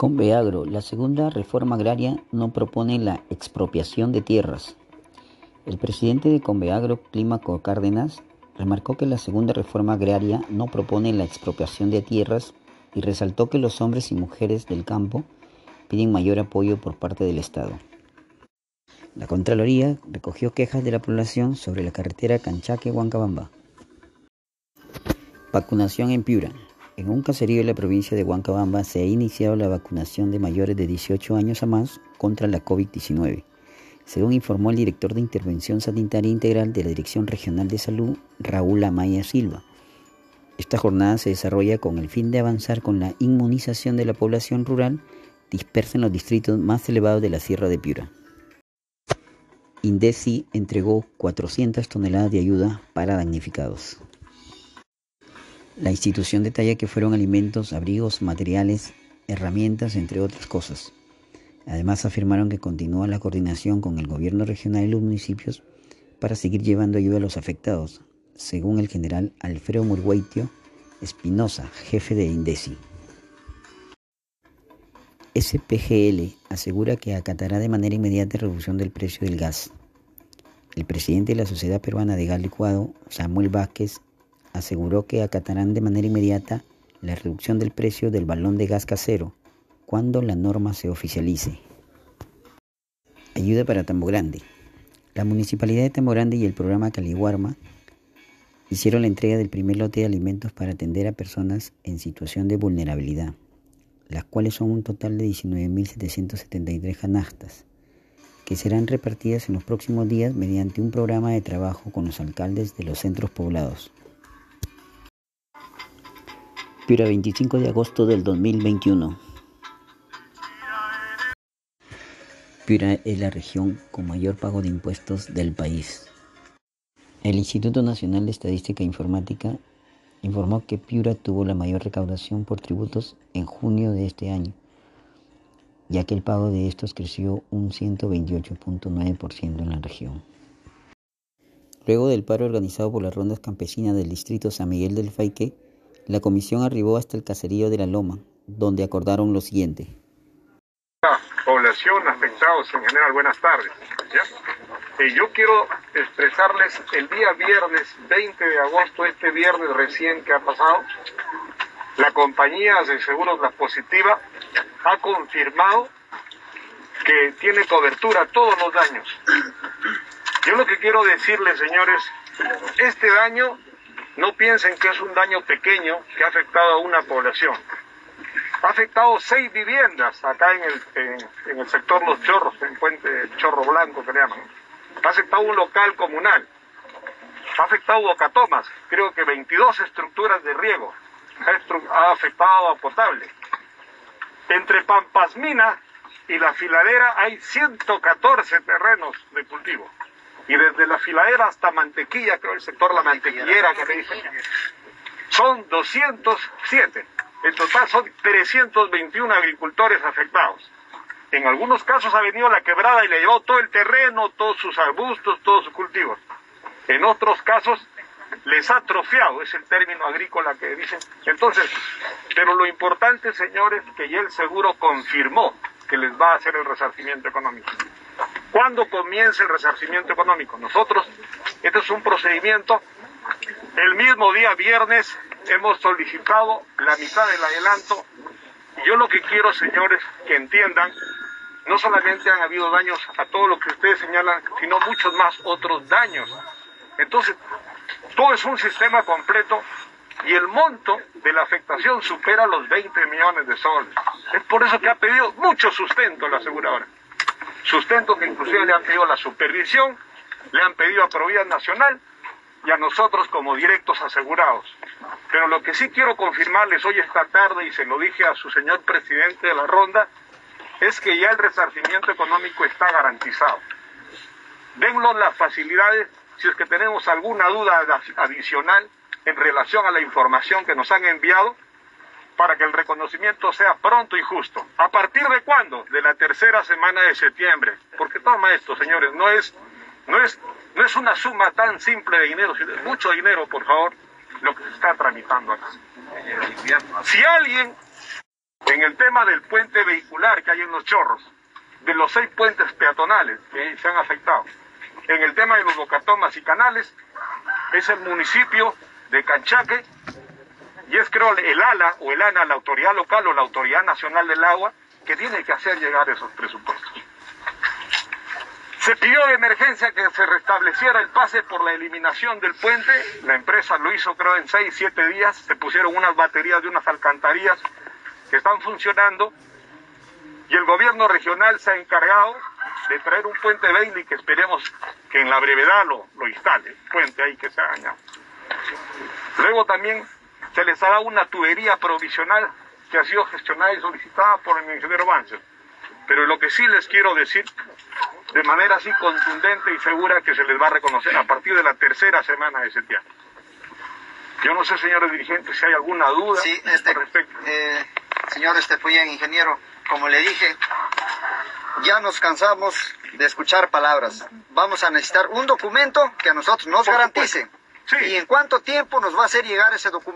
Conveagro, la segunda reforma agraria no propone la expropiación de tierras. El presidente de Conveagro, Clímaco Cárdenas, remarcó que la segunda reforma agraria no propone la expropiación de tierras y resaltó que los hombres y mujeres del campo piden mayor apoyo por parte del Estado. La Contraloría recogió quejas de la población sobre la carretera Canchaque-Huancabamba. Vacunación en Piura. En un caserío de la provincia de Huancabamba se ha iniciado la vacunación de mayores de 18 años a más contra la COVID-19, según informó el director de Intervención Sanitaria Integral de la Dirección Regional de Salud, Raúl Amaya Silva. Esta jornada se desarrolla con el fin de avanzar con la inmunización de la población rural dispersa en los distritos más elevados de la Sierra de Piura. Indesi entregó 400 toneladas de ayuda para damnificados. La institución detalla que fueron alimentos, abrigos, materiales, herramientas, entre otras cosas. Además afirmaron que continúa la coordinación con el gobierno regional y los municipios para seguir llevando ayuda a los afectados, según el general Alfredo Murguaitio Espinosa, jefe de INDECI. SPGL asegura que acatará de manera inmediata reducción del precio del gas. El presidente de la Sociedad Peruana de Gas Licuado, Samuel Vázquez, aseguró que acatarán de manera inmediata la reducción del precio del balón de gas casero cuando la norma se oficialice. Ayuda para Tambo Grande. La Municipalidad de Tambo Grande y el programa Caliguarma hicieron la entrega del primer lote de alimentos para atender a personas en situación de vulnerabilidad, las cuales son un total de 19.773 canastas, que serán repartidas en los próximos días mediante un programa de trabajo con los alcaldes de los centros poblados. Piura, 25 de agosto del 2021. Piura es la región con mayor pago de impuestos del país. El Instituto Nacional de Estadística e Informática informó que Piura tuvo la mayor recaudación por tributos en junio de este año, ya que el pago de estos creció un 128.9% en la región. Luego del paro organizado por las rondas campesinas del distrito San Miguel del Faique, la comisión arribó hasta el caserío de La Loma, donde acordaron lo siguiente. Población, afectados en general, buenas tardes. Eh, yo quiero expresarles el día viernes 20 de agosto, este viernes recién que ha pasado, la compañía de seguros La Positiva ha confirmado que tiene cobertura todos los daños. Yo lo que quiero decirles, señores, este daño no piensen que es un daño pequeño que ha afectado a una población. Ha afectado seis viviendas acá en el, en, el sector Los Chorros, en Puente Chorro Blanco que le llaman. Ha afectado un local comunal. Ha afectado Bocatomas, creo que 22 estructuras de riego. Ha, afectado a potable. Entre Pampasmina y la filadera hay 114 terrenos de cultivo y desde la filadera hasta mantequilla, creo el sector la mantequillera que me dicen, son 207. En total son 321 agricultores afectados. En algunos casos ha venido la quebrada y le llevó todo el terreno, todos sus arbustos, todos sus cultivos. En otros casos les ha atrofiado, es el término agrícola que dicen. Entonces, pero lo importante, señores, que ya el seguro confirmó que les va a hacer el resarcimiento económico. ¿Cuándo comienza el resarcimiento económico? Nosotros, este es un procedimiento, el mismo día viernes hemos solicitado la mitad del adelanto y yo lo que quiero, señores, que entiendan, no solamente han habido daños a todo lo que ustedes señalan, sino muchos más otros daños. Entonces, todo es un sistema completo y el monto de la afectación supera los 20 millones de soles. Es por eso que ha pedido mucho sustento la aseguradora sustento que inclusive le han pedido la supervisión, le han pedido a Provías Nacional y a nosotros como directos asegurados. Pero lo que sí quiero confirmarles hoy esta tarde, y se lo dije a su señor presidente de la ronda, es que ya el resarcimiento económico está garantizado. Dennos las facilidades si es que tenemos alguna duda adicional en relación a la información que nos han enviado para que el reconocimiento sea pronto y justo. ¿A partir de cuándo? De la tercera semana de septiembre. Porque toma esto, señores, no es, no es, no es una suma tan simple de dinero, sino mucho dinero, por favor, lo que se está tramitando acá. Si alguien En el tema del puente vehicular que hay en los chorros, de los seis puentes peatonales que se han afectado, en el tema de los bocatomas y canales, es el municipio de Canchaque y es creo el ALA o el ANA, la autoridad local o la autoridad nacional del agua, que tiene que hacer llegar esos presupuestos. Se pidió de emergencia que se restableciera el pase por la eliminación del puente. La empresa lo hizo creo en 6, 7 días. Se pusieron unas baterías de unas alcantarillas que están funcionando. Y el gobierno regional se ha encargado de traer un puente Bailey que esperemos que en la brevedad lo, lo instale. Puente ahí que se ha dañado. Luego también se les ha dado una tubería provisional que ha sido gestionada y solicitada por el ingeniero Banzer. Pero lo que sí les quiero decir, de manera así contundente y segura, que se les va a reconocer a partir de la tercera semana de septiembre. Yo no sé, señores dirigentes, si hay alguna duda sí, este, respecto. Eh, señor Estefuyen, ingeniero, como le dije, ya nos cansamos de escuchar palabras. Vamos a necesitar un documento que a nosotros nos garantice. Sí. ¿Y en cuánto tiempo nos va a hacer llegar ese documento?